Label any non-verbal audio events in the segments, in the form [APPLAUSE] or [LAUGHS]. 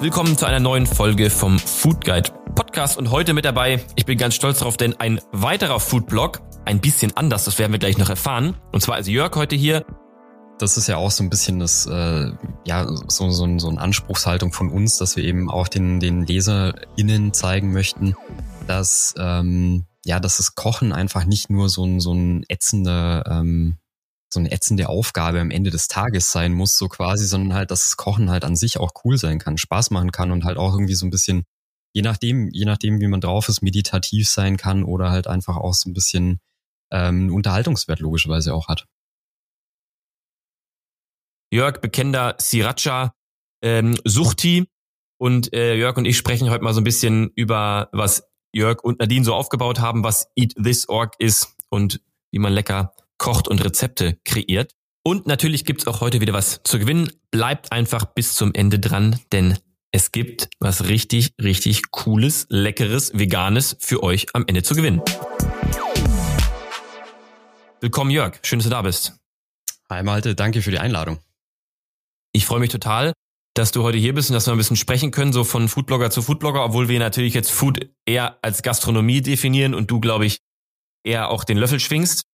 Willkommen zu einer neuen Folge vom Food Guide Podcast und heute mit dabei, ich bin ganz stolz darauf, denn ein weiterer Foodblog, ein bisschen anders, das werden wir gleich noch erfahren. Und zwar ist Jörg heute hier. Das ist ja auch so ein bisschen das, äh, ja, so, so, so eine Anspruchshaltung von uns, dass wir eben auch den, den LeserInnen zeigen möchten, dass, ähm, ja, dass das Kochen einfach nicht nur so ein, so ein ätzender, ähm, so eine ätzende Aufgabe am Ende des Tages sein muss, so quasi, sondern halt, dass das Kochen halt an sich auch cool sein kann, Spaß machen kann und halt auch irgendwie so ein bisschen, je nachdem, je nachdem, wie man drauf ist, meditativ sein kann oder halt einfach auch so ein bisschen ähm, Unterhaltungswert logischerweise auch hat. Jörg, bekennender Sriracha, ähm, Suchti und äh, Jörg und ich sprechen heute mal so ein bisschen über, was Jörg und Nadine so aufgebaut haben, was Eat This Org ist und wie man lecker kocht und Rezepte kreiert. Und natürlich gibt's auch heute wieder was zu gewinnen. Bleibt einfach bis zum Ende dran, denn es gibt was richtig, richtig cooles, leckeres, veganes für euch am Ende zu gewinnen. Willkommen Jörg, schön, dass du da bist. Hi Malte, danke für die Einladung. Ich freue mich total, dass du heute hier bist und dass wir ein bisschen sprechen können, so von Foodblogger zu Foodblogger, obwohl wir natürlich jetzt Food eher als Gastronomie definieren und du, glaube ich, eher auch den Löffel schwingst.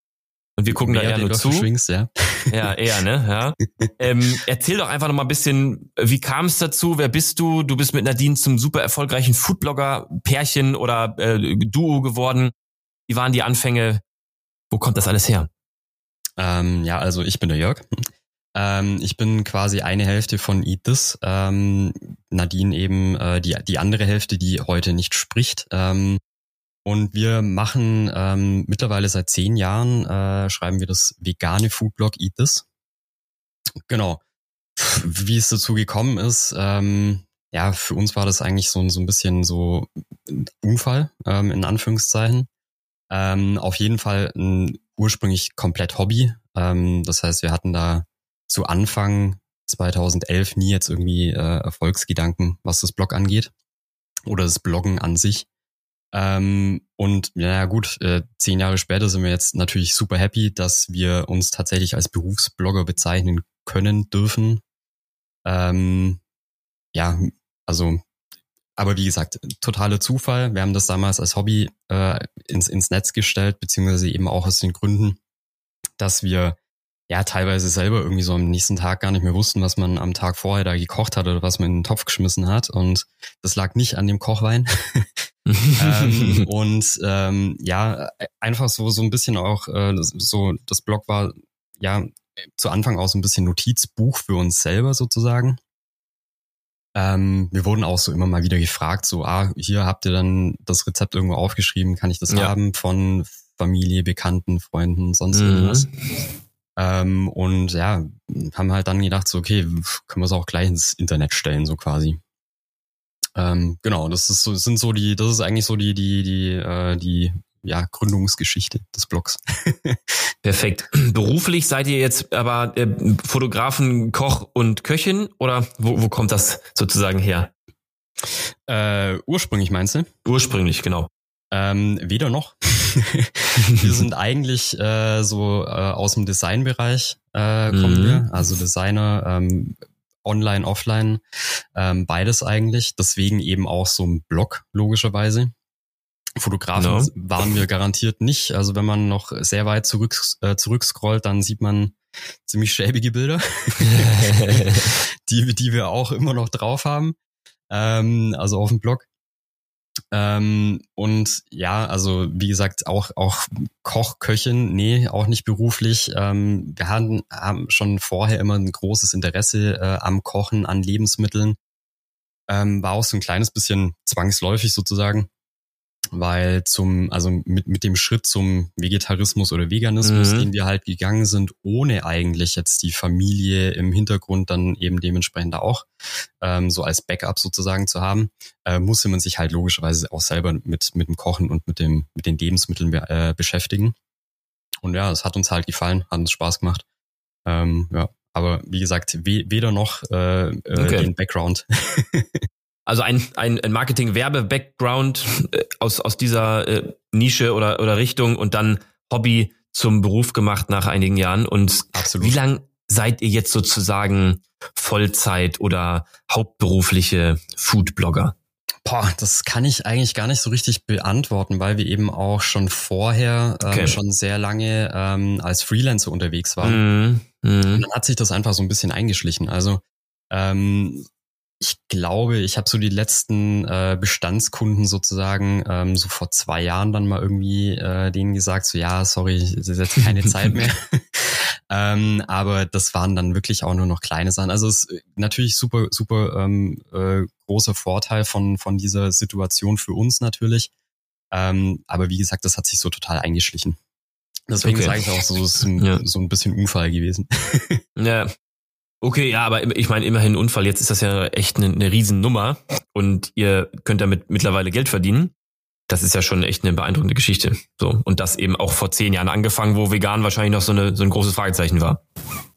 Und wir gucken da eher nur zu. Ja. ja, eher, ne? Ja. [LAUGHS] ähm, erzähl doch einfach noch mal ein bisschen, wie kam es dazu? Wer bist du? Du bist mit Nadine zum super erfolgreichen Foodblogger-Pärchen oder äh, Duo geworden. Wie waren die Anfänge? Wo kommt das alles her? Ähm, ja, also ich bin der Jörg. Ähm, ich bin quasi eine Hälfte von Eat This. Ähm, Nadine eben äh, die, die andere Hälfte, die heute nicht spricht. Ähm, und wir machen ähm, mittlerweile seit zehn Jahren, äh, schreiben wir das vegane Foodblog Eat This. Genau. Wie es dazu gekommen ist, ähm, ja, für uns war das eigentlich so, so ein bisschen so Unfall, ähm, in Anführungszeichen. Ähm, auf jeden Fall ein ursprünglich komplett Hobby. Ähm, das heißt, wir hatten da zu Anfang 2011 nie jetzt irgendwie äh, Erfolgsgedanken, was das Blog angeht. Oder das Bloggen an sich. Ähm, und ja gut, äh, zehn Jahre später sind wir jetzt natürlich super happy, dass wir uns tatsächlich als Berufsblogger bezeichnen können dürfen. Ähm, ja, also, aber wie gesagt, totaler Zufall. Wir haben das damals als Hobby äh, ins, ins Netz gestellt, beziehungsweise eben auch aus den Gründen, dass wir ja teilweise selber irgendwie so am nächsten Tag gar nicht mehr wussten, was man am Tag vorher da gekocht hat oder was man in den Topf geschmissen hat. Und das lag nicht an dem Kochwein. [LAUGHS] ähm, und ähm, ja, einfach so so ein bisschen auch äh, so das Blog war ja zu Anfang auch so ein bisschen Notizbuch für uns selber sozusagen. Ähm, wir wurden auch so immer mal wieder gefragt, so ah hier habt ihr dann das Rezept irgendwo aufgeschrieben, kann ich das ja. haben von Familie, Bekannten, Freunden, sonst mhm. Ähm, und ja, haben halt dann gedacht, so, okay, können wir es auch gleich ins Internet stellen, so quasi. Ähm, genau, das ist so, sind so die, das ist eigentlich so die, die, die, äh, die ja, Gründungsgeschichte des Blogs. [LAUGHS] Perfekt. Beruflich seid ihr jetzt aber äh, Fotografen, Koch und Köchin oder wo, wo kommt das sozusagen her? Äh, ursprünglich meinst du? Ursprünglich, genau. Ähm, weder noch. [LAUGHS] wir sind eigentlich äh, so äh, aus dem Designbereich äh, kommen mhm. wir, also Designer, ähm, online, offline, ähm, beides eigentlich. Deswegen eben auch so ein Blog logischerweise. Fotografen no. waren wir garantiert nicht. Also wenn man noch sehr weit zurück äh, zurückscrollt, dann sieht man ziemlich schäbige Bilder, [LAUGHS] [LAUGHS] die, die wir auch immer noch drauf haben. Ähm, also auf dem Blog. Ähm, und ja, also wie gesagt, auch, auch Koch, Köchin, nee, auch nicht beruflich. Ähm, wir hatten haben schon vorher immer ein großes Interesse äh, am Kochen, an Lebensmitteln. Ähm, war auch so ein kleines bisschen zwangsläufig sozusagen weil zum, also mit, mit dem Schritt zum Vegetarismus oder Veganismus, mhm. den wir halt gegangen sind, ohne eigentlich jetzt die Familie im Hintergrund dann eben dementsprechend auch ähm, so als Backup sozusagen zu haben, äh, musste man sich halt logischerweise auch selber mit, mit dem Kochen und mit dem, mit den Lebensmitteln äh, beschäftigen. Und ja, es hat uns halt gefallen, hat uns Spaß gemacht. Ähm, ja, aber wie gesagt, weder noch äh, äh, okay. den Background. [LAUGHS] Also ein, ein, ein Marketing-Werbe-Background äh, aus, aus dieser äh, Nische oder, oder Richtung und dann Hobby zum Beruf gemacht nach einigen Jahren. Und Absolut. wie lang seid ihr jetzt sozusagen Vollzeit oder hauptberufliche Foodblogger? Boah, das kann ich eigentlich gar nicht so richtig beantworten, weil wir eben auch schon vorher ähm, okay. schon sehr lange ähm, als Freelancer unterwegs waren. Mm, mm. Und dann hat sich das einfach so ein bisschen eingeschlichen. Also ähm, ich glaube, ich habe so die letzten äh, Bestandskunden sozusagen ähm, so vor zwei Jahren dann mal irgendwie äh, denen gesagt, so ja, sorry, es ist jetzt keine Zeit mehr. [LAUGHS] ähm, aber das waren dann wirklich auch nur noch kleine Sachen. Also es ist natürlich super, super ähm, äh, großer Vorteil von, von dieser Situation für uns natürlich. Ähm, aber wie gesagt, das hat sich so total eingeschlichen. Deswegen okay. sage ich auch so, es ist ein, ja. so ein bisschen Unfall gewesen. [LAUGHS] ja, Okay, ja, aber ich meine immerhin Unfall. Jetzt ist das ja echt eine, eine Riesennummer und ihr könnt damit mittlerweile Geld verdienen. Das ist ja schon echt eine beeindruckende Geschichte. So und das eben auch vor zehn Jahren angefangen, wo vegan wahrscheinlich noch so, eine, so ein großes Fragezeichen war.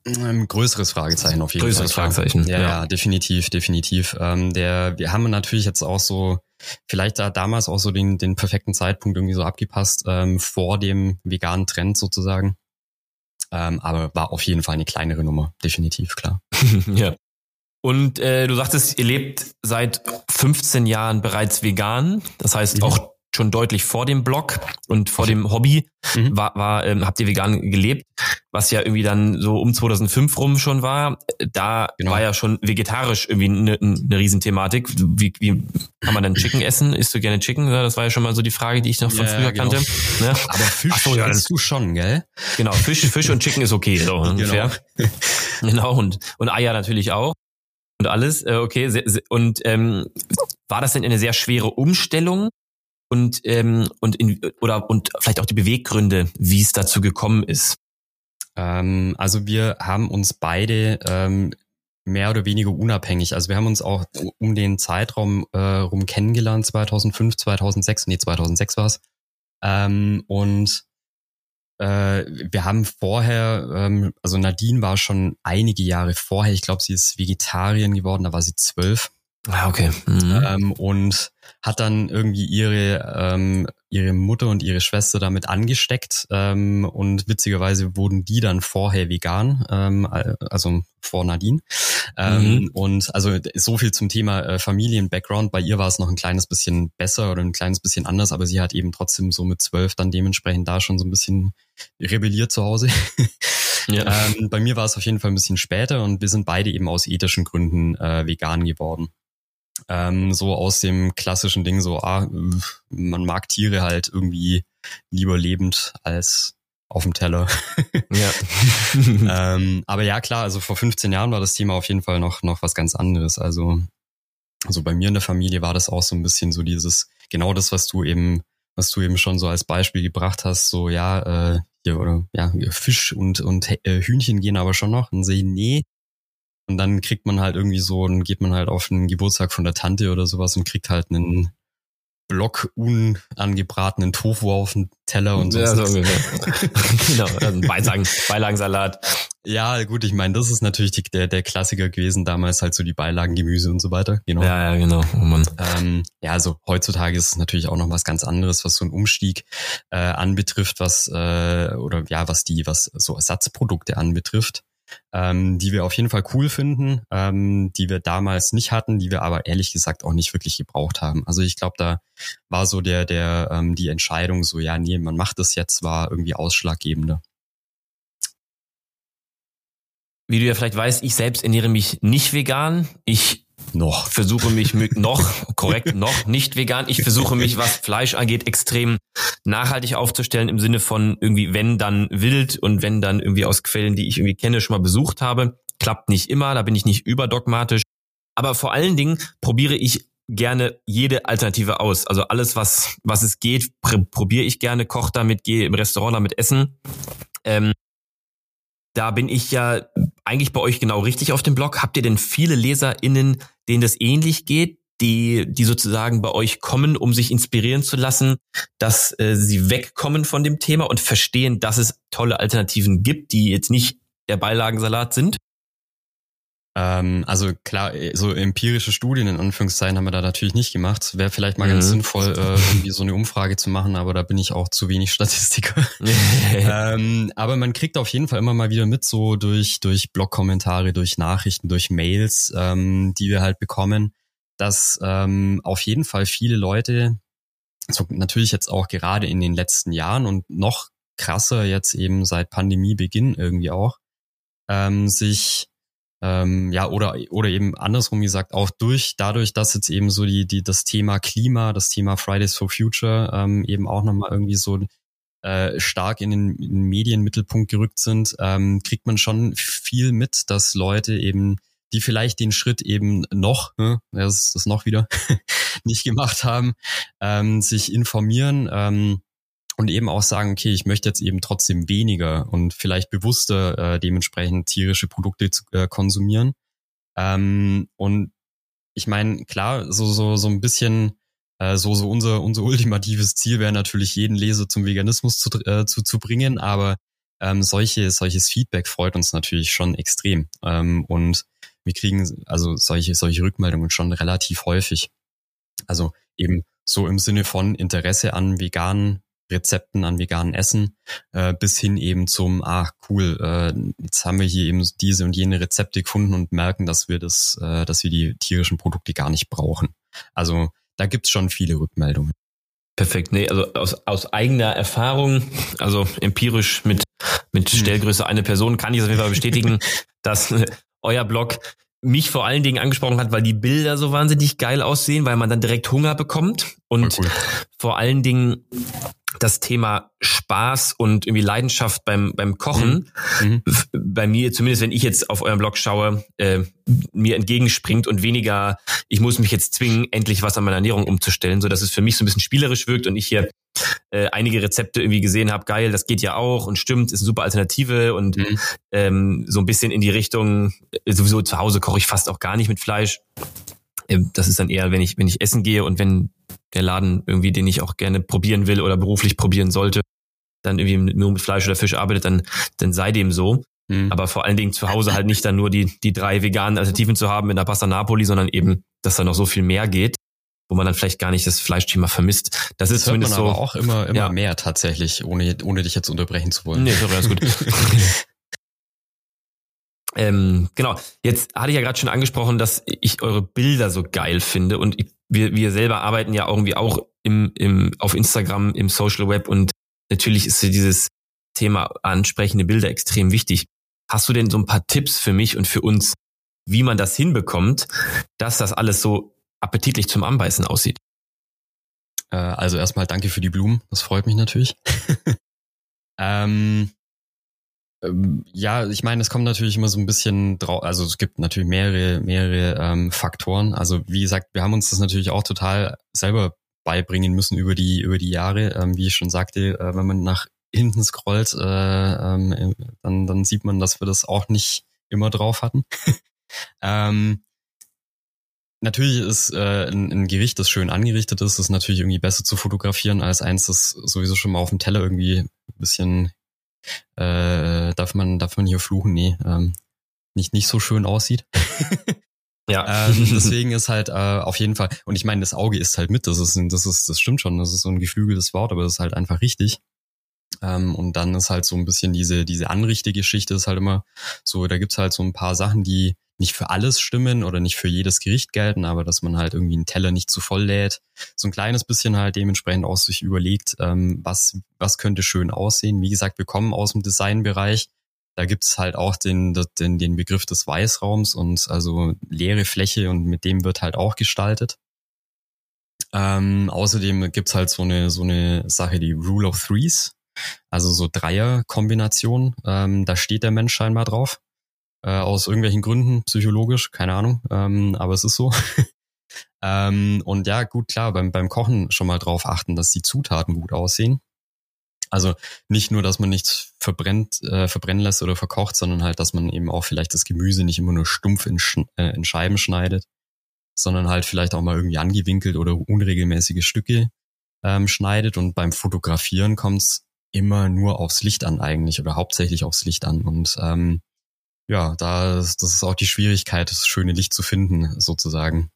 Ein größeres Fragezeichen auf jeden größeres Fall. Größeres Fragezeichen. Ja, ja, ja, definitiv, definitiv. Ähm, der, wir haben natürlich jetzt auch so, vielleicht da damals auch so den, den perfekten Zeitpunkt irgendwie so abgepasst ähm, vor dem veganen Trend sozusagen. Ähm, aber war auf jeden Fall eine kleinere Nummer, definitiv, klar. [LAUGHS] ja. Und äh, du sagtest, ihr lebt seit 15 Jahren bereits vegan. Das heißt, mhm. auch schon deutlich vor dem Blog und vor dem Hobby mhm. war, war ähm, habt ihr vegan gelebt, was ja irgendwie dann so um 2005 rum schon war. Da genau. war ja schon vegetarisch irgendwie eine, eine Riesenthematik. Wie, wie kann man denn Chicken essen? Isst du gerne Chicken? Das war ja schon mal so die Frage, die ich noch von ja, früher genau. kannte. Ne? Aber Fisch Ach so, ja, du schon, gell? Genau, Fisch, Fisch und Chicken ist okay, so [LAUGHS] genau. ungefähr. Genau. [LAUGHS] genau und und Eier natürlich auch und alles. Äh, okay, und ähm, war das denn eine sehr schwere Umstellung? Und ähm, und in, oder und vielleicht auch die Beweggründe, wie es dazu gekommen ist. Ähm, also wir haben uns beide ähm, mehr oder weniger unabhängig. Also wir haben uns auch um den Zeitraum äh, rum kennengelernt, 2005, 2006, nee 2006 war es. Ähm, und äh, wir haben vorher, ähm, also Nadine war schon einige Jahre vorher, ich glaube, sie ist Vegetarierin geworden, da war sie zwölf. Ah, okay. Mhm. Ähm, und hat dann irgendwie ihre, ähm, ihre Mutter und ihre Schwester damit angesteckt. Ähm, und witzigerweise wurden die dann vorher vegan, ähm, also vor Nadine. Ähm, mhm. Und also so viel zum Thema äh, Familien-Background. Bei ihr war es noch ein kleines bisschen besser oder ein kleines bisschen anders, aber sie hat eben trotzdem so mit zwölf dann dementsprechend da schon so ein bisschen rebelliert zu Hause. [LAUGHS] Ja. Ähm, bei mir war es auf jeden Fall ein bisschen später und wir sind beide eben aus ethischen Gründen äh, vegan geworden. Ähm, so aus dem klassischen Ding, so, ah, man mag Tiere halt irgendwie lieber lebend als auf dem Teller. [LAUGHS] ja. [LAUGHS] ähm, aber ja, klar, also vor 15 Jahren war das Thema auf jeden Fall noch, noch was ganz anderes. Also, also bei mir in der Familie war das auch so ein bisschen so dieses, genau das, was du eben, was du eben schon so als Beispiel gebracht hast, so, ja, äh, hier, oder, ja, Fisch und, und äh, Hühnchen gehen aber schon noch. Und sehen, nee, und dann kriegt man halt irgendwie so, dann geht man halt auf einen Geburtstag von der Tante oder sowas und kriegt halt einen Block unangebratenen Tofu auf den Teller und so. Ja, so [LAUGHS] genau, also Beilagen, Beilagensalat. Ja, gut, ich meine, das ist natürlich die, der, der Klassiker gewesen, damals halt so die Beilagen, Gemüse und so weiter. Genau. Ja, ja, genau. Oh Mann. Ähm, ja, also heutzutage ist es natürlich auch noch was ganz anderes, was so ein Umstieg äh, anbetrifft, was äh, oder ja, was die, was so Ersatzprodukte anbetrifft ähm, die wir auf jeden Fall cool finden, ähm, die wir damals nicht hatten, die wir aber ehrlich gesagt auch nicht wirklich gebraucht haben. Also ich glaube, da war so der, der, ähm, die Entscheidung so, ja, nee, man macht das jetzt, war irgendwie ausschlaggebender. Wie du ja vielleicht weißt, ich selbst ernähre mich nicht vegan. Ich noch. Versuche mich noch, korrekt, noch nicht vegan. Ich versuche mich, was Fleisch angeht, extrem nachhaltig aufzustellen im Sinne von irgendwie, wenn dann wild und wenn dann irgendwie aus Quellen, die ich irgendwie kenne, schon mal besucht habe. Klappt nicht immer, da bin ich nicht überdogmatisch. Aber vor allen Dingen probiere ich gerne jede Alternative aus. Also alles, was, was es geht, probiere ich gerne, koche damit, gehe im Restaurant damit essen. Ähm, da bin ich ja eigentlich bei euch genau richtig auf dem Blog. Habt ihr denn viele LeserInnen, denen das ähnlich geht, die, die sozusagen bei euch kommen, um sich inspirieren zu lassen, dass äh, sie wegkommen von dem Thema und verstehen, dass es tolle Alternativen gibt, die jetzt nicht der Beilagensalat sind? Ähm, also klar, so empirische Studien in Anführungszeichen haben wir da natürlich nicht gemacht. Wäre vielleicht mal mhm. ganz sinnvoll, äh, irgendwie so eine Umfrage zu machen, aber da bin ich auch zu wenig Statistiker. [LAUGHS] ähm, aber man kriegt auf jeden Fall immer mal wieder mit, so durch, durch Blog-Kommentare, durch Nachrichten, durch Mails, ähm, die wir halt bekommen, dass ähm, auf jeden Fall viele Leute, so natürlich jetzt auch gerade in den letzten Jahren und noch krasser jetzt eben seit Pandemiebeginn irgendwie auch, ähm, sich ähm, ja, oder, oder eben andersrum gesagt, auch durch, dadurch, dass jetzt eben so die, die, das Thema Klima, das Thema Fridays for Future ähm, eben auch nochmal irgendwie so äh, stark in den, in den Medienmittelpunkt gerückt sind, ähm, kriegt man schon viel mit, dass Leute eben, die vielleicht den Schritt eben noch, ne, das das noch wieder, [LAUGHS] nicht gemacht haben, ähm, sich informieren, ähm, und eben auch sagen, okay, ich möchte jetzt eben trotzdem weniger und vielleicht bewusster äh, dementsprechend tierische Produkte zu, äh, konsumieren. Ähm, und ich meine, klar, so so so ein bisschen äh, so so unser unser ultimatives Ziel wäre natürlich jeden Leser zum Veganismus zu äh, zu, zu bringen, aber ähm, solche solches Feedback freut uns natürlich schon extrem ähm, und wir kriegen also solche solche Rückmeldungen schon relativ häufig. Also eben so im Sinne von Interesse an veganen Rezepten an veganen Essen äh, bis hin eben zum, ah cool, äh, jetzt haben wir hier eben diese und jene Rezepte gefunden und merken, dass wir das, äh, dass wir die tierischen Produkte gar nicht brauchen. Also da gibt's schon viele Rückmeldungen. Perfekt. Nee, also aus, aus eigener Erfahrung, also empirisch mit, mit hm. Stellgröße eine Person, kann ich auf jeden Fall bestätigen, [LAUGHS] dass äh, euer Blog mich vor allen Dingen angesprochen hat, weil die Bilder so wahnsinnig geil aussehen, weil man dann direkt Hunger bekommt und cool. vor allen Dingen das Thema Spaß und irgendwie Leidenschaft beim, beim Kochen mhm. mhm. bei mir, zumindest wenn ich jetzt auf euren Blog schaue, äh, mir entgegenspringt und weniger, ich muss mich jetzt zwingen, endlich was an meiner Ernährung umzustellen, so dass es für mich so ein bisschen spielerisch wirkt und ich hier äh, einige Rezepte irgendwie gesehen habe, geil, das geht ja auch und stimmt, ist eine super Alternative und mhm. ähm, so ein bisschen in die Richtung, äh, sowieso zu Hause koche ich fast auch gar nicht mit Fleisch. Ähm, das ist dann eher, wenn ich, wenn ich essen gehe und wenn der Laden irgendwie, den ich auch gerne probieren will oder beruflich probieren sollte, dann irgendwie nur mit Fleisch oder Fisch arbeitet, dann, dann sei dem so. Mhm. Aber vor allen Dingen zu Hause halt nicht dann nur die, die drei veganen Alternativen zu haben mit einer Pasta Napoli, sondern eben, dass da noch so viel mehr geht, wo man dann vielleicht gar nicht das Fleischthema vermisst. Das, das ist zumindest man aber so. auch immer, immer ja. mehr tatsächlich, ohne, ohne dich jetzt unterbrechen zu wollen. Nee, ist ganz gut. [LAUGHS] [LAUGHS] Ähm, genau, jetzt hatte ich ja gerade schon angesprochen, dass ich eure Bilder so geil finde und wir, wir selber arbeiten ja irgendwie auch im, im, auf Instagram, im Social Web und natürlich ist dieses Thema ansprechende Bilder extrem wichtig. Hast du denn so ein paar Tipps für mich und für uns, wie man das hinbekommt, dass das alles so appetitlich zum Anbeißen aussieht? Äh, also erstmal danke für die Blumen, das freut mich natürlich. [LAUGHS] ähm, ja, ich meine, es kommt natürlich immer so ein bisschen drauf, also es gibt natürlich mehrere, mehrere ähm, Faktoren. Also wie gesagt, wir haben uns das natürlich auch total selber beibringen müssen über die, über die Jahre. Ähm, wie ich schon sagte, äh, wenn man nach hinten scrollt, äh, ähm, dann, dann sieht man, dass wir das auch nicht immer drauf hatten. [LAUGHS] ähm, natürlich ist äh, ein, ein Gericht, das schön angerichtet ist, ist natürlich irgendwie besser zu fotografieren als eins, das sowieso schon mal auf dem Teller irgendwie ein bisschen äh, darf man darf man hier fluchen? Nee, ähm, nicht nicht so schön aussieht. [LAUGHS] ja. ähm, deswegen ist halt äh, auf jeden Fall und ich meine, das Auge ist halt mit. Das ist das ist das stimmt schon. Das ist so ein geflügeltes Wort, aber das ist halt einfach richtig. Ähm, und dann ist halt so ein bisschen diese diese Anrichte-Geschichte ist halt immer so. Da gibt's halt so ein paar Sachen, die nicht für alles stimmen oder nicht für jedes Gericht gelten, aber dass man halt irgendwie einen Teller nicht zu voll lädt. So ein kleines bisschen halt dementsprechend auch sich überlegt, ähm, was, was könnte schön aussehen. Wie gesagt, wir kommen aus dem Designbereich. Da gibt's halt auch den, den, den Begriff des Weißraums und also leere Fläche und mit dem wird halt auch gestaltet. Ähm, außerdem gibt's halt so eine, so eine Sache, die Rule of Threes, also so Dreier-Kombination. Ähm, da steht der Mensch scheinbar drauf äh, aus irgendwelchen Gründen, psychologisch, keine Ahnung, ähm, aber es ist so. [LAUGHS] ähm, und ja, gut, klar, beim, beim Kochen schon mal drauf achten, dass die Zutaten gut aussehen. Also nicht nur, dass man nichts verbrennt, äh, verbrennen lässt oder verkocht, sondern halt, dass man eben auch vielleicht das Gemüse nicht immer nur stumpf in, äh, in Scheiben schneidet, sondern halt vielleicht auch mal irgendwie angewinkelt oder unregelmäßige Stücke ähm, schneidet. Und beim Fotografieren kommt's immer nur aufs Licht an eigentlich oder hauptsächlich aufs Licht an. Und ähm, ja, da das ist auch die Schwierigkeit, das schöne Licht zu finden, sozusagen.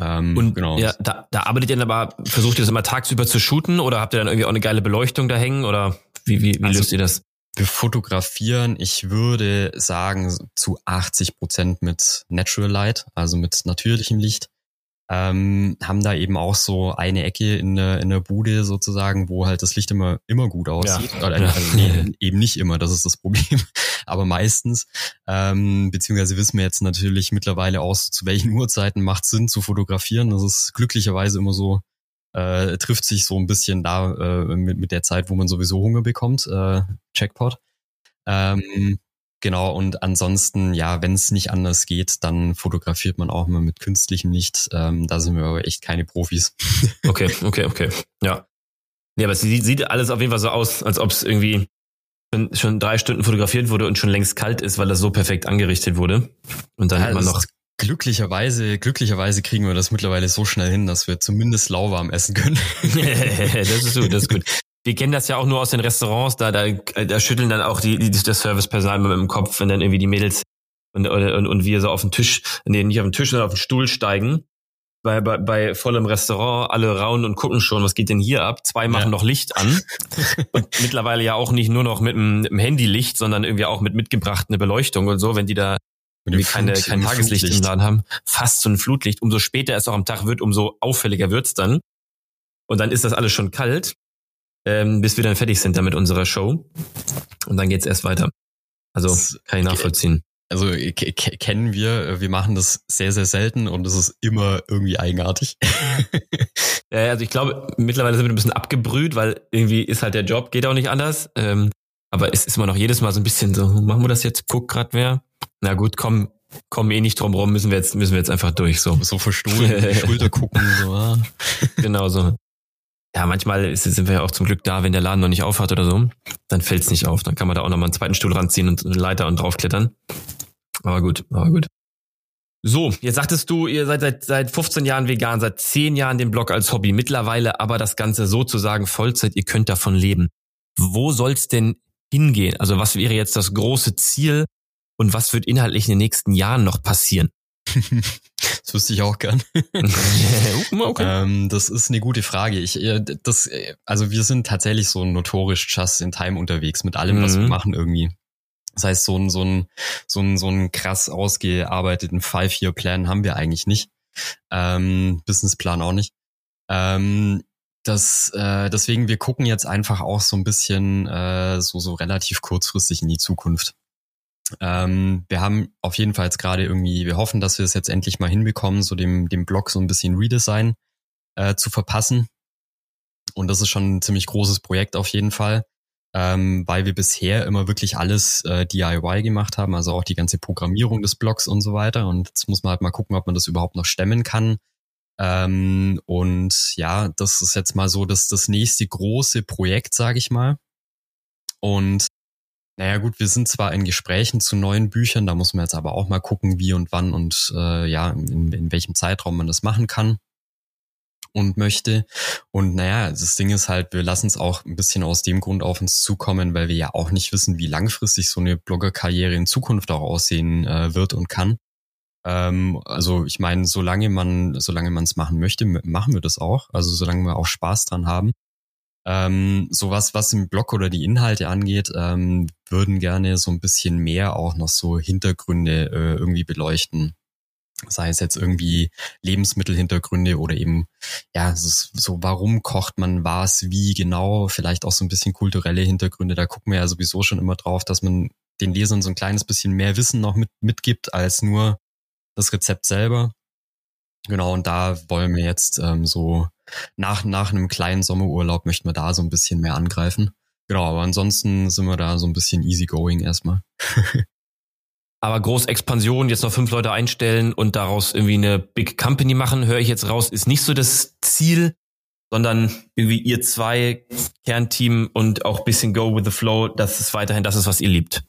Ähm, und genau. ja, da, da arbeitet ihr dann aber, versucht ihr das immer tagsüber zu shooten oder habt ihr dann irgendwie auch eine geile Beleuchtung da hängen oder wie, wie, wie also, löst ihr das? Wir fotografieren, ich würde sagen, zu 80 Prozent mit Natural Light, also mit natürlichem Licht ähm, haben da eben auch so eine Ecke in der, in der Bude sozusagen, wo halt das Licht immer, immer gut aussieht. Ja. Oder, also nee, eben nicht immer, das ist das Problem, [LAUGHS] aber meistens. Ähm, beziehungsweise wissen wir jetzt natürlich mittlerweile aus, zu welchen Uhrzeiten macht Sinn zu fotografieren. Das ist glücklicherweise immer so, äh, trifft sich so ein bisschen da äh, mit, mit der Zeit, wo man sowieso Hunger bekommt. Äh, Checkpot. Ähm, Genau, und ansonsten, ja, wenn es nicht anders geht, dann fotografiert man auch mal mit künstlichem Licht. Ähm, da sind wir aber echt keine Profis. [LAUGHS] Okay, okay, okay. Ja. Ja, aber es sieht, sieht alles auf jeden Fall so aus, als ob es irgendwie schon, schon drei Stunden fotografiert wurde und schon längst kalt ist, weil das so perfekt angerichtet wurde. Und dann ja, hat man noch. Glücklicherweise, glücklicherweise kriegen wir das mittlerweile so schnell hin, dass wir zumindest lauwarm essen können. [LAUGHS] das ist gut, das ist gut wir kennen das ja auch nur aus den Restaurants, da, da, da schütteln dann auch die, die das Servicepersonal mit dem Kopf, wenn dann irgendwie die Mädels und, und, und wir so auf den Tisch, nee, nicht auf den Tisch, sondern auf den Stuhl steigen. Bei, bei, bei vollem Restaurant, alle raunen und gucken schon, was geht denn hier ab? Zwei machen ja. noch Licht an. [LAUGHS] und mittlerweile ja auch nicht nur noch mit dem, dem Handylicht, sondern irgendwie auch mit mitgebrachter Beleuchtung und so, wenn die da irgendwie keine, kein Tageslicht Flutlicht. im Laden haben. Fast so ein Flutlicht. Umso später es auch am Tag wird, umso auffälliger wird's dann. Und dann ist das alles schon kalt ähm, bis wir dann fertig sind da mit unserer Show. Und dann geht's erst weiter. Also kann ich nachvollziehen. Also kennen wir, wir machen das sehr, sehr selten und es ist immer irgendwie eigenartig. [LAUGHS] ja, also ich glaube, mittlerweile sind wir ein bisschen abgebrüht, weil irgendwie ist halt der Job, geht auch nicht anders. Ähm, aber es ist immer noch jedes Mal so ein bisschen so, machen wir das jetzt, guck grad wer. Na gut, komm, kommen eh nicht drum rum, müssen wir jetzt, müssen wir jetzt einfach durch. So, so verstohlen, Schulter gucken, so. Ah. [LAUGHS] Genau so ja, manchmal ist, sind wir ja auch zum Glück da, wenn der Laden noch nicht aufhat oder so, dann fällt's nicht auf. Dann kann man da auch nochmal einen zweiten Stuhl ranziehen und eine Leiter und draufklettern. Aber gut, aber gut. So, jetzt sagtest du, ihr seid seit, seit 15 Jahren vegan, seit 10 Jahren den Blog als Hobby, mittlerweile aber das Ganze sozusagen Vollzeit, ihr könnt davon leben. Wo soll's denn hingehen? Also was wäre jetzt das große Ziel und was wird inhaltlich in den nächsten Jahren noch passieren? Das wüsste ich auch gern. [LAUGHS] okay. ähm, das ist eine gute Frage. Ich, äh, das, äh, also wir sind tatsächlich so notorisch just in time unterwegs mit allem, mhm. was wir mhm. machen irgendwie. Das heißt, so ein, so ein, so ein, so ein krass ausgearbeiteten Five-Year-Plan haben wir eigentlich nicht. Ähm, Businessplan auch nicht. Ähm, das, äh, deswegen, wir gucken jetzt einfach auch so ein bisschen äh, so, so relativ kurzfristig in die Zukunft. Ähm, wir haben auf jeden Fall jetzt gerade irgendwie, wir hoffen, dass wir es jetzt endlich mal hinbekommen, so dem, dem Blog so ein bisschen Redesign äh, zu verpassen. Und das ist schon ein ziemlich großes Projekt auf jeden Fall, ähm, weil wir bisher immer wirklich alles äh, DIY gemacht haben, also auch die ganze Programmierung des Blogs und so weiter. Und jetzt muss man halt mal gucken, ob man das überhaupt noch stemmen kann. Ähm, und ja, das ist jetzt mal so das, das nächste große Projekt, sage ich mal. Und naja gut, wir sind zwar in Gesprächen zu neuen Büchern, da muss man jetzt aber auch mal gucken, wie und wann und äh, ja, in, in welchem Zeitraum man das machen kann und möchte. Und naja, das Ding ist halt, wir lassen es auch ein bisschen aus dem Grund auf uns zukommen, weil wir ja auch nicht wissen, wie langfristig so eine Bloggerkarriere in Zukunft auch aussehen äh, wird und kann. Ähm, also ich meine, solange man, solange man es machen möchte, machen wir das auch. Also solange wir auch Spaß dran haben. Ähm, sowas, was im Blog oder die Inhalte angeht, ähm, würden gerne so ein bisschen mehr auch noch so Hintergründe äh, irgendwie beleuchten. Sei es jetzt irgendwie Lebensmittelhintergründe oder eben, ja, so, warum kocht man was, wie genau, vielleicht auch so ein bisschen kulturelle Hintergründe. Da gucken wir ja sowieso schon immer drauf, dass man den Lesern so ein kleines bisschen mehr Wissen noch mit, mitgibt als nur das Rezept selber. Genau, und da wollen wir jetzt ähm, so nach, nach einem kleinen Sommerurlaub möchten wir da so ein bisschen mehr angreifen. Genau, aber ansonsten sind wir da so ein bisschen easygoing erstmal. [LAUGHS] aber Großexpansion, jetzt noch fünf Leute einstellen und daraus irgendwie eine Big Company machen, höre ich jetzt raus, ist nicht so das Ziel, sondern irgendwie ihr zwei Kernteam und auch bisschen Go with the Flow, das ist weiterhin das ist, was ihr liebt.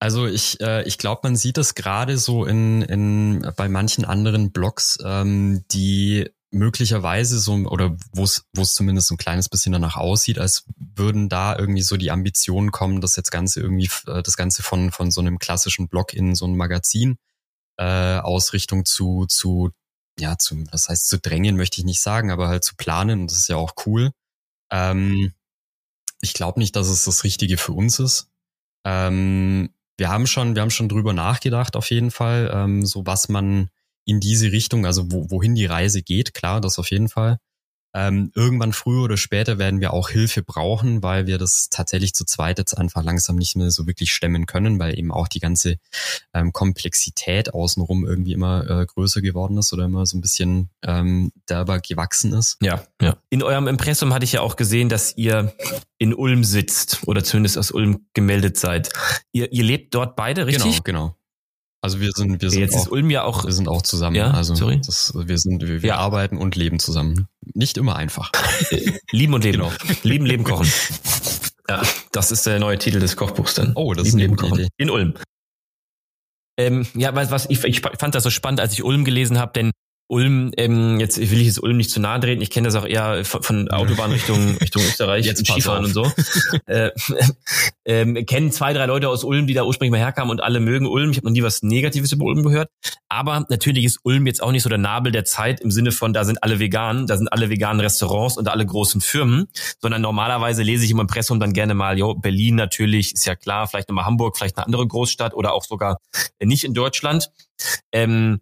Also ich, äh, ich glaube, man sieht das gerade so in, in bei manchen anderen Blogs, ähm, die möglicherweise so oder wo es zumindest so ein kleines bisschen danach aussieht, als würden da irgendwie so die Ambitionen kommen, das jetzt ganze irgendwie äh, das ganze von von so einem klassischen Blog in so ein Magazin äh, Ausrichtung zu zu ja zu was heißt zu drängen möchte ich nicht sagen, aber halt zu planen das ist ja auch cool. Ähm, ich glaube nicht, dass es das Richtige für uns ist. Ähm, wir haben schon wir haben schon drüber nachgedacht auf jeden Fall, ähm, so was man in diese Richtung, also wo, wohin die Reise geht, klar, das auf jeden Fall. Ähm, irgendwann früher oder später werden wir auch Hilfe brauchen, weil wir das tatsächlich zu zweit jetzt einfach langsam nicht mehr so wirklich stemmen können, weil eben auch die ganze ähm, Komplexität außenrum irgendwie immer äh, größer geworden ist oder immer so ein bisschen ähm, derber gewachsen ist. Ja, ja. In eurem Impressum hatte ich ja auch gesehen, dass ihr in Ulm sitzt oder zumindest aus Ulm gemeldet seid. Ihr, ihr lebt dort beide, richtig? Genau, genau. Also wir sind, wir sind Jetzt auch, ist Ulm ja auch. wir sind auch zusammen. Ja, also sorry. Das, wir sind, wir, wir Ja. arbeiten und leben zusammen. Nicht immer einfach. [LAUGHS] Lieben und Leben. Genau. Lieben, Leben, Kochen. Ja, das ist der neue Titel des Kochbuchs dann. Oh, das Lieben, ist eine Leben, gute Kochen. Idee. In Ulm. Ähm, ja, was, was ich, ich fand das so spannend, als ich Ulm gelesen habe, denn Ulm, ähm, jetzt will ich jetzt Ulm nicht zu nahe treten, ich kenne das auch eher von, von Autobahn Richtung, [LAUGHS] Richtung Österreich, Jetzt Skifahren auf. und so. [LAUGHS] äh, [LAUGHS] ähm, kennen zwei, drei Leute aus Ulm, die da ursprünglich mal herkamen und alle mögen Ulm. Ich habe noch nie was Negatives über Ulm gehört. Aber natürlich ist Ulm jetzt auch nicht so der Nabel der Zeit im Sinne von, da sind alle vegan, da sind alle veganen Restaurants und alle großen Firmen, sondern normalerweise lese ich im Impressum dann gerne mal, jo, Berlin natürlich, ist ja klar, vielleicht nochmal Hamburg, vielleicht eine andere Großstadt oder auch sogar nicht in Deutschland. Ähm,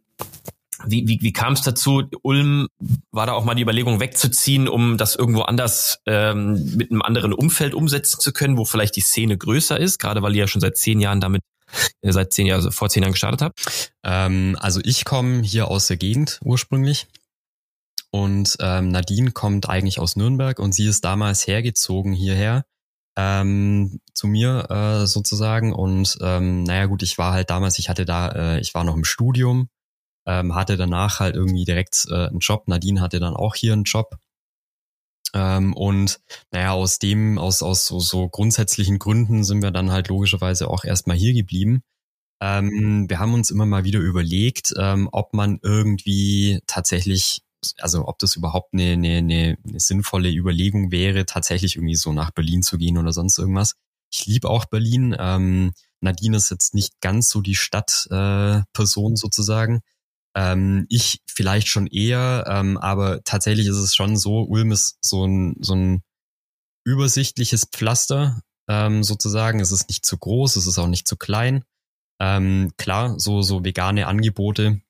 wie, wie, wie kam es dazu? Ulm war da auch mal die Überlegung wegzuziehen, um das irgendwo anders ähm, mit einem anderen Umfeld umsetzen zu können, wo vielleicht die Szene größer ist, gerade weil ihr ja schon seit zehn Jahren damit, äh, seit zehn Jahren, also vor zehn Jahren gestartet habt. Ähm, also ich komme hier aus der Gegend ursprünglich und ähm, Nadine kommt eigentlich aus Nürnberg und sie ist damals hergezogen hierher ähm, zu mir äh, sozusagen und ähm, naja gut, ich war halt damals, ich hatte da, äh, ich war noch im Studium, ähm, hatte danach halt irgendwie direkt äh, einen Job. Nadine hatte dann auch hier einen Job. Ähm, und naja, aus dem, aus, aus so, so grundsätzlichen Gründen sind wir dann halt logischerweise auch erstmal hier geblieben. Ähm, wir haben uns immer mal wieder überlegt, ähm, ob man irgendwie tatsächlich, also ob das überhaupt eine, eine, eine, eine sinnvolle Überlegung wäre, tatsächlich irgendwie so nach Berlin zu gehen oder sonst irgendwas. Ich liebe auch Berlin. Ähm, Nadine ist jetzt nicht ganz so die Stadtperson äh, sozusagen. Ähm, ich vielleicht schon eher, ähm, aber tatsächlich ist es schon so, Ulm ist so ein, so ein übersichtliches Pflaster ähm, sozusagen. Es ist nicht zu groß, es ist auch nicht zu klein. Ähm, klar, so, so vegane Angebote,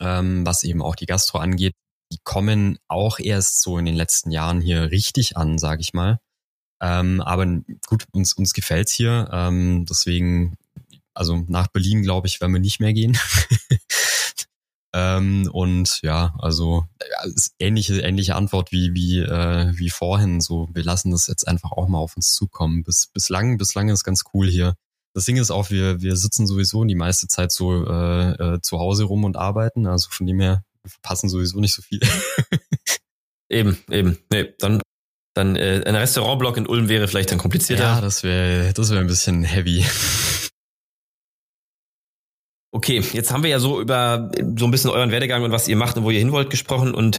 ähm, was eben auch die Gastro angeht, die kommen auch erst so in den letzten Jahren hier richtig an, sage ich mal. Ähm, aber gut, uns, uns gefällt's hier. Ähm, deswegen, also nach Berlin, glaube ich, werden wir nicht mehr gehen. [LAUGHS] ähm, und ja, also ist ähnliche, ähnliche Antwort wie, wie, äh, wie vorhin. So, wir lassen das jetzt einfach auch mal auf uns zukommen. Bis, bislang, bislang ist ganz cool hier. Das Ding ist auch, wir, wir sitzen sowieso die meiste Zeit so äh, äh, zu Hause rum und arbeiten. Also von dem her, wir verpassen sowieso nicht so viel. [LAUGHS] Eben, eben. Nee, dann, dann äh, ein Restaurantblock in Ulm wäre vielleicht dann komplizierter. ja, das wäre das wäre ein bisschen heavy. Okay, jetzt haben wir ja so über so ein bisschen euren Werdegang und was ihr macht und wo ihr hin wollt gesprochen. Und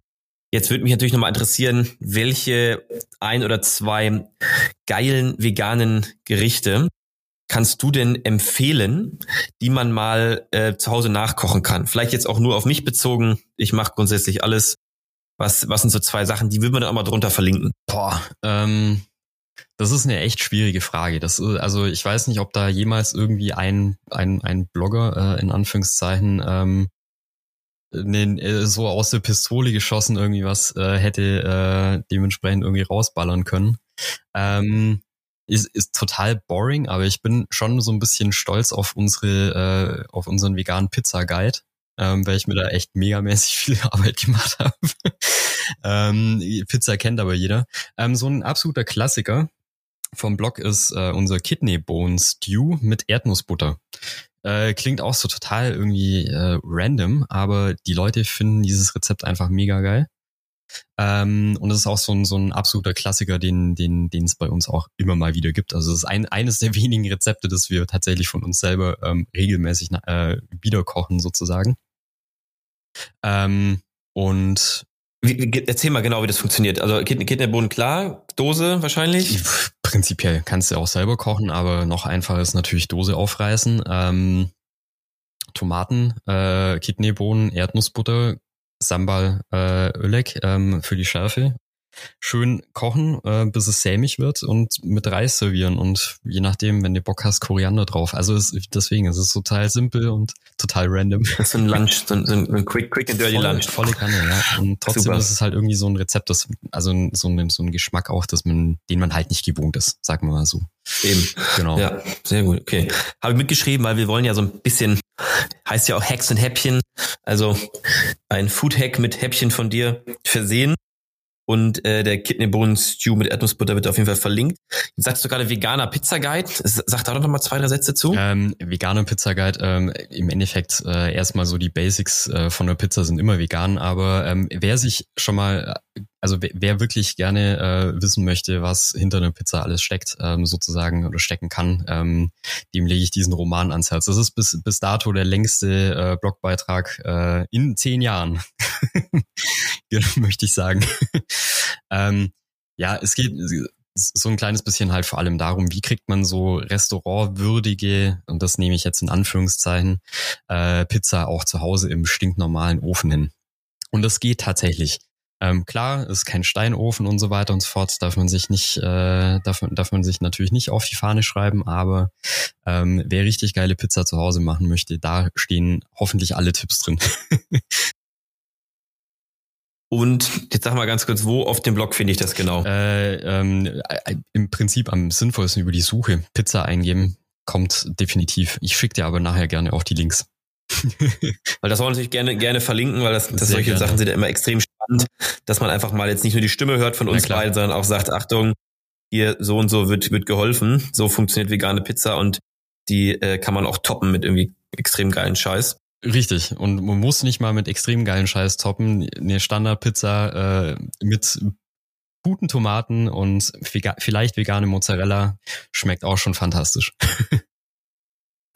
jetzt würde mich natürlich nochmal interessieren, welche ein oder zwei geilen veganen Gerichte kannst du denn empfehlen, die man mal äh, zu Hause nachkochen kann? Vielleicht jetzt auch nur auf mich bezogen. Ich mache grundsätzlich alles. Was, was sind so zwei Sachen, die will man dann auch mal drunter verlinken? Boah, ähm, das ist eine echt schwierige Frage. Das also ich weiß nicht, ob da jemals irgendwie ein, ein, ein Blogger äh, in Anführungszeichen ähm, ne, äh, so aus der Pistole geschossen irgendwie was äh, hätte äh, dementsprechend irgendwie rausballern können. Ähm, ist, ist total boring, aber ich bin schon so ein bisschen stolz auf unsere, äh, auf unseren veganen Pizza Guide, ähm, weil ich mir da echt megamäßig [LAUGHS] viel Arbeit gemacht habe. ähm, Pizza kennt aber jeder. Ähm, so ein absoluter Klassiker vom Blog ist äh, unser Kidney Bone Stew mit Erdnussbutter. Äh, klingt auch so total irgendwie äh, random, aber die Leute finden dieses Rezept einfach mega geil. Ähm, und es ist auch so ein, so ein absoluter Klassiker, den, den, den es bei uns auch immer mal wieder gibt. Also es ist ein, eines der [LAUGHS] wenigen Rezepte, das wir tatsächlich von uns selber ähm, regelmäßig äh, wiederkochen sozusagen. Ähm, und wie, erzähl mal genau, wie das funktioniert. Also Kidneybohnen klar, Dose wahrscheinlich? Prinzipiell kannst du auch selber kochen, aber noch einfacher ist natürlich Dose aufreißen. Ähm, Tomaten, äh, Kidneybohnen, Erdnussbutter, Sambal äh, Ölek ähm, für die Schärfe schön kochen, äh, bis es sämig wird und mit Reis servieren und je nachdem, wenn du Bock hast, Koriander drauf. Also es, deswegen, es ist total simpel und total random. Das ist ein Lunch, so ein, so ein quick, quick and dirty volle, Lunch. Volle Kanne, ja. Und trotzdem Super. ist es halt irgendwie so ein Rezept, das, also so ein, so ein Geschmack auch, dass man, den man halt nicht gewohnt ist, sagen wir mal so. Eben. Genau. Ja, sehr gut. Okay. Habe ich mitgeschrieben, weil wir wollen ja so ein bisschen, heißt ja auch Hacks und Häppchen, also ein Food Hack mit Häppchen von dir versehen. Und äh, der Kidneybohnen Stew mit Erdnussbutter wird auf jeden Fall verlinkt. Jetzt sagst du gerade veganer Pizza Guide. Sag da doch noch mal zwei, drei Sätze zu. Ähm, veganer Pizza Guide, ähm, im Endeffekt äh, erstmal so die Basics äh, von der Pizza sind immer vegan, aber ähm, wer sich schon mal also wer wirklich gerne äh, wissen möchte, was hinter einer Pizza alles steckt, ähm, sozusagen oder stecken kann, ähm, dem lege ich diesen Roman ans Herz. Das ist bis, bis dato der längste äh, Blogbeitrag äh, in zehn Jahren, [LAUGHS] möchte ich sagen. [LAUGHS] ähm, ja, es geht so ein kleines bisschen halt vor allem darum, wie kriegt man so restaurantwürdige, und das nehme ich jetzt in Anführungszeichen, äh, Pizza auch zu Hause im stinknormalen Ofen hin. Und das geht tatsächlich. Ähm, klar, ist kein Steinofen und so weiter und so fort, darf man sich nicht, äh, darf, darf man sich natürlich nicht auf die Fahne schreiben, aber ähm, wer richtig geile Pizza zu Hause machen möchte, da stehen hoffentlich alle Tipps drin. [LAUGHS] Und jetzt sag mal ganz kurz, wo auf dem Blog finde ich das genau? Äh, ähm, äh, Im Prinzip am sinnvollsten über die Suche Pizza eingeben, kommt definitiv. Ich schicke dir aber nachher gerne auch die Links. [LAUGHS] weil das wollen wir natürlich gerne, gerne verlinken, weil das, das solche gerne. Sachen sind ja immer extrem spannend, dass man einfach mal jetzt nicht nur die Stimme hört von uns beiden, sondern auch sagt, Achtung, hier so und so wird, wird geholfen. So funktioniert vegane Pizza und die äh, kann man auch toppen mit irgendwie extrem geilen Scheiß. Richtig. Und man muss nicht mal mit extrem geilen Scheiß toppen. Eine Standardpizza äh, mit guten Tomaten und vielleicht vegane Mozzarella schmeckt auch schon fantastisch. [LAUGHS]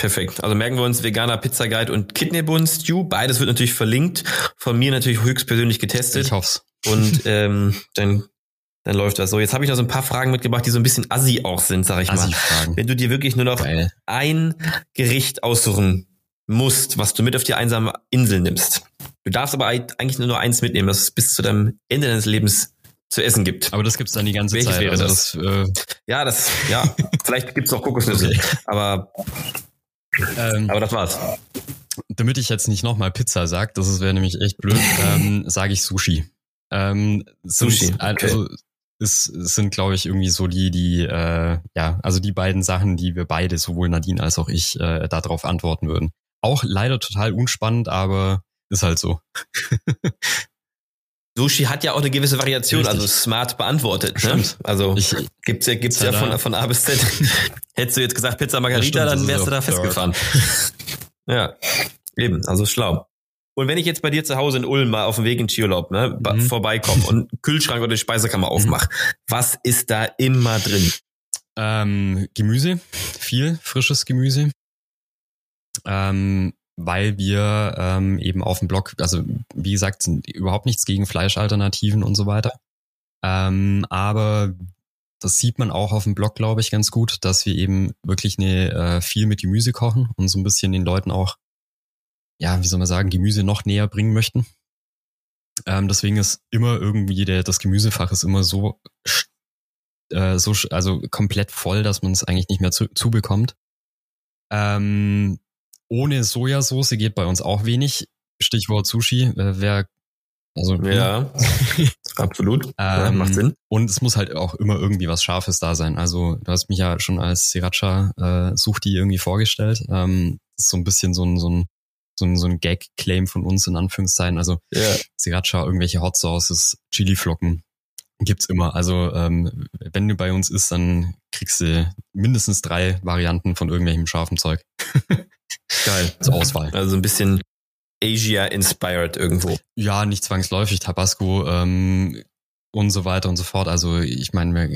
Perfekt. Also merken wir uns veganer Pizza Guide und Kidneybohnen Stew. Beides wird natürlich verlinkt. Von mir natürlich höchstpersönlich getestet. Ich hoff's. Und [LAUGHS] ähm, dann dann läuft das so. Jetzt habe ich noch so ein paar Fragen mitgebracht, die so ein bisschen assi auch sind, sag ich mal. Wenn du dir wirklich nur noch Geil. ein Gericht aussuchen musst, was du mit auf die einsame Insel nimmst. Du darfst aber eigentlich nur noch eins mitnehmen, das es bis zu deinem Ende deines Lebens zu essen gibt. Aber das gibt's dann die ganze Welches Zeit. Wäre also das? das äh ja, das, ja, [LAUGHS] vielleicht gibt's auch Kokosnüsse. Okay. Aber ähm, Aber das war's. Damit ich jetzt nicht nochmal Pizza sag, das wäre nämlich echt blöd, ähm, sage ich Sushi. Ähm, Sushi. Okay. Also, es, es sind, glaube ich, irgendwie so die, die, äh, ja, also die beiden Sachen, die wir beide, sowohl Nadine als auch ich, äh, darauf antworten würden. Auch leider total unspannend, aber ist halt so. [LAUGHS] Sushi hat ja auch eine gewisse Variation, Richtig. also smart beantwortet. Ne? Also ich, gibt's ja, gibt's ja von, von A bis Z. [LAUGHS] Hättest du jetzt gesagt Pizza Margarita, stimmt, dann wärst du da festgefahren. [LAUGHS] ja, eben, also schlau. Und wenn ich jetzt bei dir zu Hause in Ulm mal auf dem Weg in Skiurlaub ne, mhm. vorbeikomme und Kühlschrank oder die Speisekammer mhm. aufmache, was ist da immer drin? Ähm, Gemüse, viel frisches Gemüse. Ähm, weil wir ähm, eben auf dem Blog, also wie gesagt, sind überhaupt nichts gegen Fleischalternativen und so weiter. Ähm, aber das sieht man auch auf dem Blog, glaube ich, ganz gut, dass wir eben wirklich eine, äh, viel mit Gemüse kochen und so ein bisschen den Leuten auch, ja, wie soll man sagen, Gemüse noch näher bringen möchten. Ähm, deswegen ist immer irgendwie der, das Gemüsefach ist immer so, äh, so also komplett voll, dass man es eigentlich nicht mehr zu, zubekommt. Ähm, ohne Sojasauce geht bei uns auch wenig. Stichwort Sushi. Äh, wer also ja, [LAUGHS] absolut. Ähm, ja, macht Sinn. Und es muss halt auch immer irgendwie was Scharfes da sein. Also du hast mich ja schon als Sriracha äh, Suchti irgendwie vorgestellt. Ähm, das ist so ein bisschen so ein, so ein, so ein, so ein Gag-Claim von uns in Anführungszeichen. Also yeah. Sriracha, irgendwelche Hot Sauces, Chili-Flocken gibt's immer. Also ähm, wenn du bei uns isst, dann kriegst du mindestens drei Varianten von irgendwelchem scharfen Zeug. [LAUGHS] Geil. [LAUGHS] Zur Auswahl. Also ein bisschen Asia-inspired irgendwo. Ja, nicht zwangsläufig. Tabasco ähm, und so weiter und so fort. Also ich meine, wir,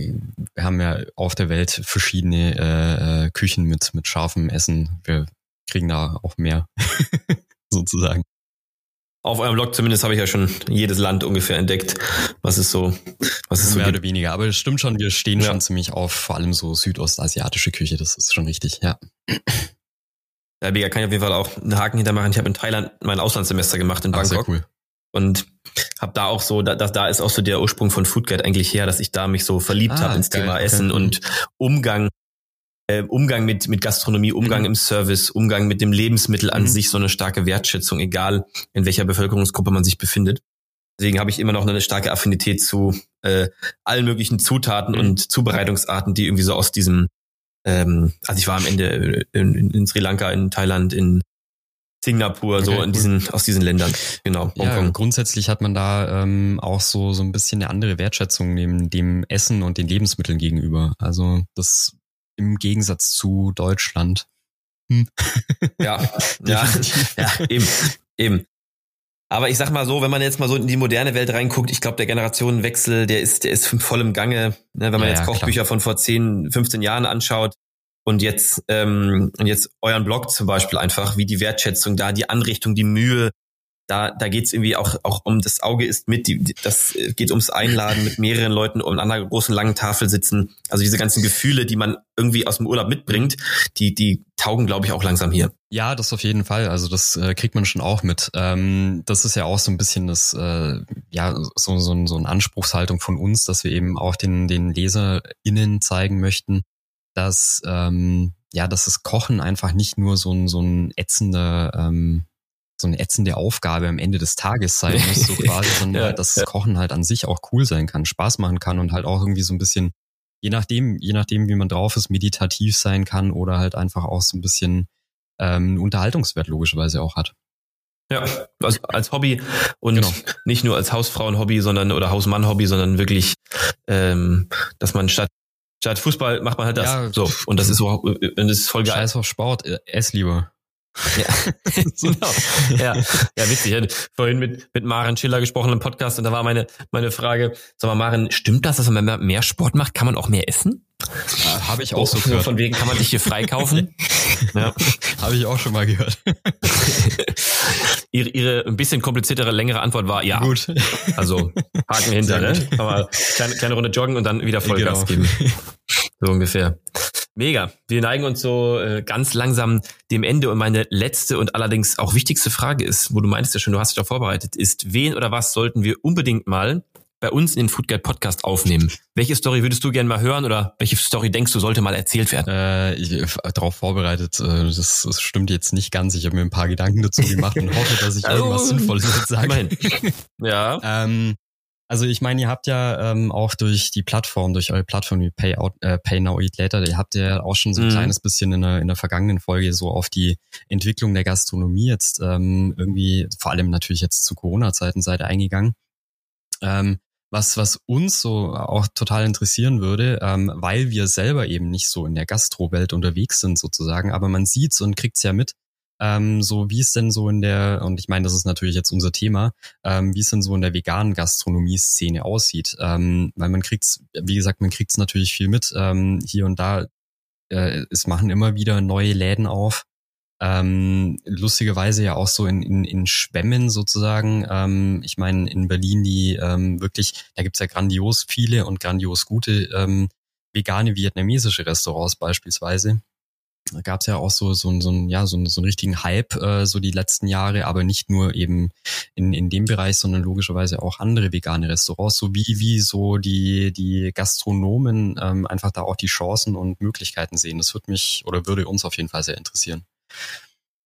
wir haben ja auf der Welt verschiedene äh, äh Küchen mit, mit scharfem Essen. Wir kriegen da auch mehr, [LAUGHS] sozusagen. auf eurem Blog zumindest habe ich ja schon jedes Land ungefähr entdeckt, was ist so, was ist so mehr gibt. oder weniger. Aber es stimmt schon, wir stehen ja. schon ziemlich auf vor allem so südostasiatische Küche. Das ist schon richtig, ja. Ja, mega, kann ich auf jeden Fall auch einen Haken hintermachen. Ich habe in Thailand mein Auslandssemester gemacht in Bangkok. Ach, sehr cool. Und habe da auch so, da, da ist auch so der Ursprung von Foodguide eigentlich her, dass ich da mich so verliebt ah, habe ins geil, Thema Essen okay. und Umgang äh, Umgang mit, mit Gastronomie, Umgang mhm. im Service, Umgang mit dem Lebensmittel an mhm. sich, so eine starke Wertschätzung, egal in welcher Bevölkerungsgruppe man sich befindet. Deswegen habe ich immer noch eine starke Affinität zu äh, allen möglichen Zutaten mhm. und Zubereitungsarten, die irgendwie so aus diesem, ähm, also ich war am Ende in, in Sri Lanka, in Thailand, in Singapur, okay, so in diesen, aus diesen Ländern. Genau. Ja, grundsätzlich hat man da ähm, auch so, so ein bisschen eine andere Wertschätzung neben dem Essen und den Lebensmitteln gegenüber. Also das im Gegensatz zu Deutschland. Hm. Ja, [LAUGHS] ja, ja, eben, eben. Aber ich sag mal so, wenn man jetzt mal so in die moderne Welt reinguckt, ich glaube, der Generationenwechsel, der ist, der ist voll im Gange. Ne, wenn man ja, jetzt Kochbücher klar. von vor 10, 15 Jahren anschaut und jetzt, ähm, und jetzt euren Blog zum Beispiel einfach, wie die Wertschätzung da, die Anrichtung, die Mühe, da, da geht's irgendwie auch, auch um das Auge ist mit, die, das geht ums Einladen mit mehreren Leuten um an einer großen langen Tafel sitzen. Also diese ganzen Gefühle, die man irgendwie aus dem Urlaub mitbringt, die, die taugen, glaube ich, auch langsam hier. Ja, das auf jeden Fall. Also das äh, kriegt man schon auch mit. Ähm, das ist ja auch so ein bisschen das, äh, ja, so, so, so eine Anspruchshaltung von uns, dass wir eben auch den, den LeserInnen zeigen möchten, dass, ähm, ja, dass das Kochen einfach nicht nur so ein, so ein ätzender, ähm, so eine ätzende Aufgabe am Ende des Tages sein muss, so quasi, [LAUGHS] sondern ja, dass das Kochen halt an sich auch cool sein kann, Spaß machen kann und halt auch irgendwie so ein bisschen, je nachdem, je nachdem, wie man drauf ist, meditativ sein kann oder halt einfach auch so ein bisschen ähm, Unterhaltungswert logischerweise auch hat. Ja, also als Hobby und genau. nicht nur als Hausfrauen-Hobby, sondern oder Hausmann-Hobby, sondern wirklich, ähm, dass man statt statt Fußball macht man halt das. Ja, so und das ist so, und das ist voll geil. Scheiß auf Sport, äh, ess lieber. Ja, [LAUGHS] genau. ja, ja, witzig. Ich hatte vorhin mit, mit Maren Schiller gesprochen im Podcast und da war meine, meine Frage, sag mal, Maren, stimmt das, dass wenn man mehr Sport macht, kann man auch mehr essen? Ja, Habe ich auch so gehört. Von wegen kann man sich hier freikaufen. [LAUGHS] ja. Habe ich auch schon mal gehört. [LAUGHS] ihre, ihre ein bisschen kompliziertere, längere Antwort war ja. Gut. Also Haken hinter, ne? Aber kleine, kleine Runde joggen und dann wieder Vollgas genau. geben. So ungefähr. Mega. Wir neigen uns so äh, ganz langsam dem Ende und meine letzte und allerdings auch wichtigste Frage ist, wo du meinst ja schon, du hast dich da vorbereitet, ist, wen oder was sollten wir unbedingt mal bei uns in den Food Guide Podcast aufnehmen? Welche Story würdest du gerne mal hören oder welche Story denkst du sollte mal erzählt werden? Äh, ich, äh, darauf vorbereitet, äh, das, das stimmt jetzt nicht ganz. Ich habe mir ein paar Gedanken dazu gemacht und hoffe, dass ich [LAUGHS] irgendwas Sinnvolles jetzt sage. [LAUGHS] ja. Ähm, also ich meine, ihr habt ja ähm, auch durch die Plattform, durch eure Plattform wie Pay, Out, äh, Pay Now Eat Later, ihr habt ja auch schon so ein mhm. kleines bisschen in der, in der vergangenen Folge so auf die Entwicklung der Gastronomie jetzt ähm, irgendwie, vor allem natürlich jetzt zu Corona-Zeiten seid eingegangen. Ähm, was, was uns so auch total interessieren würde, ähm, weil wir selber eben nicht so in der Gastrowelt unterwegs sind sozusagen, aber man sieht's und kriegt's ja mit, ähm, so wie es denn so in der, und ich meine, das ist natürlich jetzt unser Thema, ähm, wie es denn so in der veganen Gastronomie-Szene aussieht. Ähm, weil man kriegt's, wie gesagt, man kriegt's natürlich viel mit. Ähm, hier und da, äh, es machen immer wieder neue Läden auf. Ähm, lustigerweise ja auch so in, in, in Schwämmen sozusagen. Ähm, ich meine, in Berlin die ähm, wirklich, da gibt's ja grandios viele und grandios gute ähm, vegane vietnamesische Restaurants beispielsweise gab es ja auch so so, so, ein, ja, so, so einen richtigen Hype äh, so die letzten Jahre, aber nicht nur eben in, in dem Bereich, sondern logischerweise auch andere vegane Restaurants, so wie, wie so die, die Gastronomen ähm, einfach da auch die Chancen und Möglichkeiten sehen. Das würde mich oder würde uns auf jeden Fall sehr interessieren.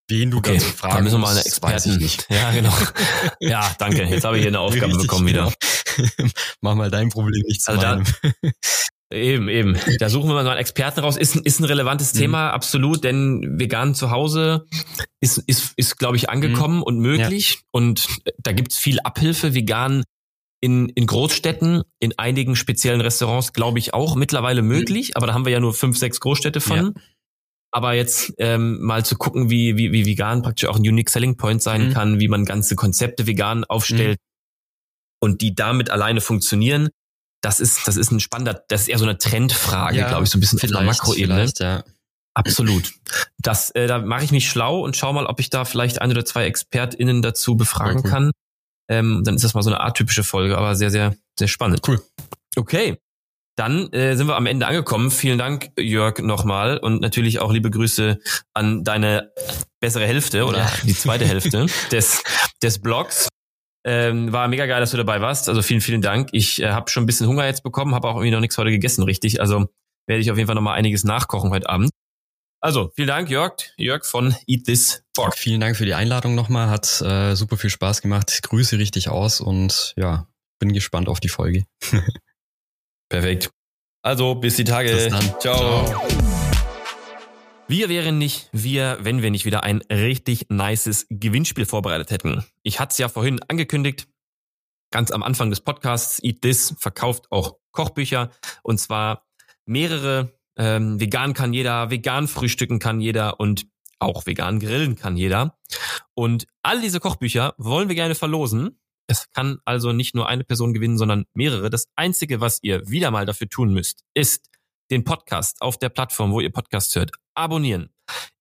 Wen du okay, dazu fragen da müssen wir mal eine Expertin. nicht. [LAUGHS] Ja, genau. [LAUGHS] ja, danke. Jetzt habe ich hier eine Aufgabe Richtig, bekommen wieder. [LAUGHS] Mach mal dein Problem nicht zu also meinem. Da, Eben, eben. Da suchen wir mal so einen Experten raus. Ist, ist ein relevantes mhm. Thema, absolut, denn vegan zu Hause ist, ist, ist glaube ich, angekommen mhm. und möglich. Ja. Und da gibt's viel Abhilfe. Vegan in, in Großstädten, in einigen speziellen Restaurants, glaube ich, auch mittlerweile möglich. Mhm. Aber da haben wir ja nur fünf, sechs Großstädte von. Ja. Aber jetzt ähm, mal zu gucken, wie, wie, wie vegan praktisch auch ein Unique Selling Point sein mhm. kann, wie man ganze Konzepte vegan aufstellt mhm. und die damit alleine funktionieren das ist, das ist ein spannender, das ist eher so eine Trendfrage, ja, glaube ich, so ein bisschen auf einer Makroebene. Ja. Absolut. Das, äh, da mache ich mich schlau und schau mal, ob ich da vielleicht ein oder zwei ExpertInnen dazu befragen cool. kann. Ähm, dann ist das mal so eine atypische Folge, aber sehr, sehr, sehr spannend. Cool. Okay. Dann äh, sind wir am Ende angekommen. Vielen Dank, Jörg, nochmal. Und natürlich auch liebe Grüße an deine bessere Hälfte oder ja. die zweite Hälfte [LAUGHS] des, des Blogs. Ähm, war mega geil, dass du dabei warst. Also vielen, vielen Dank. Ich äh, habe schon ein bisschen Hunger jetzt bekommen, habe auch irgendwie noch nichts heute gegessen, richtig. Also werde ich auf jeden Fall nochmal einiges nachkochen heute Abend. Also, vielen Dank, Jörg. Jörg von Eat This Pork. Vielen Dank für die Einladung nochmal. Hat äh, super viel Spaß gemacht. Grüße richtig aus und ja, bin gespannt auf die Folge. [LAUGHS] Perfekt. Also, bis die Tage. Bis dann. Ciao. Ciao. Wir wären nicht wir, wenn wir nicht wieder ein richtig nices Gewinnspiel vorbereitet hätten. Ich hatte es ja vorhin angekündigt, ganz am Anfang des Podcasts, Eat This verkauft auch Kochbücher und zwar mehrere ähm, vegan kann jeder, vegan frühstücken kann jeder und auch vegan grillen kann jeder. Und all diese Kochbücher wollen wir gerne verlosen. Es kann also nicht nur eine Person gewinnen, sondern mehrere. Das Einzige, was ihr wieder mal dafür tun müsst, ist den Podcast auf der Plattform, wo ihr Podcast hört, abonnieren.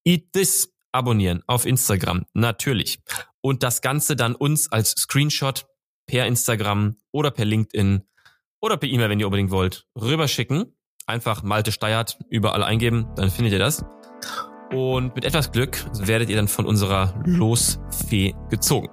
Eat This abonnieren auf Instagram, natürlich. Und das Ganze dann uns als Screenshot per Instagram oder per LinkedIn oder per E-Mail, wenn ihr unbedingt wollt, rüberschicken einfach Malte Steiert überall eingeben, dann findet ihr das. Und mit etwas Glück werdet ihr dann von unserer Losfee gezogen.